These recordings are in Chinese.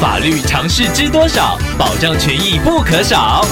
法律常识知多少？保障权益不可少。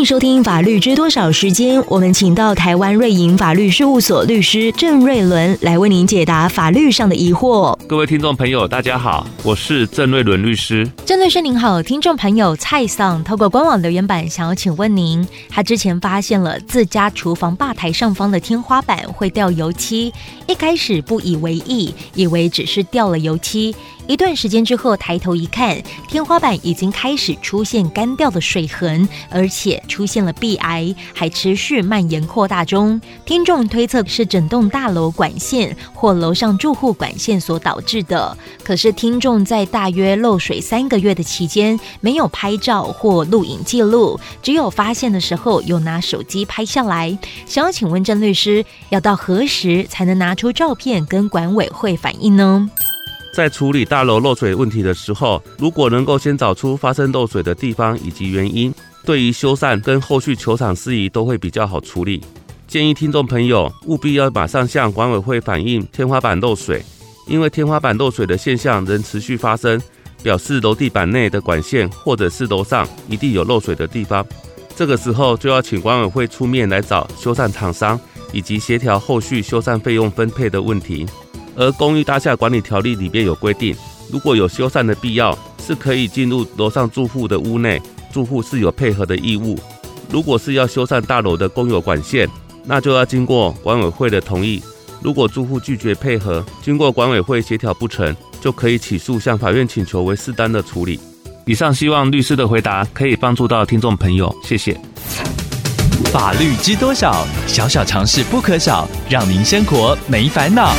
欢迎收听《法律知多少》时间，我们请到台湾瑞银法律事务所律师郑瑞伦来为您解答法律上的疑惑。各位听众朋友，大家好，我是郑瑞伦律师。郑律师您好，听众朋友蔡桑透过官网留言板想要请问您，他之前发现了自家厨房吧台上方的天花板会掉油漆，一开始不以为意，以为只是掉了油漆。一段时间之后，抬头一看，天花板已经开始出现干掉的水痕，而且出现了壁癌，还持续蔓延扩大中。听众推测是整栋大楼管线或楼上住户管线所导致的。可是听众在大约漏水三个月的期间，没有拍照或录影记录，只有发现的时候有拿手机拍下来。想要请问郑律师，要到何时才能拿出照片跟管委会反映呢？在处理大楼漏水问题的时候，如果能够先找出发生漏水的地方以及原因，对于修缮跟后续球场事宜都会比较好处理。建议听众朋友务必要马上向管委会反映天花板漏水，因为天花板漏水的现象仍持续发生，表示楼地板内的管线或者是楼上一定有漏水的地方。这个时候就要请管委会出面来找修缮厂商，以及协调后续修缮费用分配的问题。而公寓大厦管理条例里面有规定，如果有修缮的必要，是可以进入楼上住户的屋内，住户是有配合的义务。如果是要修缮大楼的公有管线，那就要经过管委会的同意。如果住户拒绝配合，经过管委会协调不成，就可以起诉向法院请求为适当的处理。以上希望律师的回答可以帮助到听众朋友，谢谢。法律知多少？小小常识不可少，让您生活没烦恼。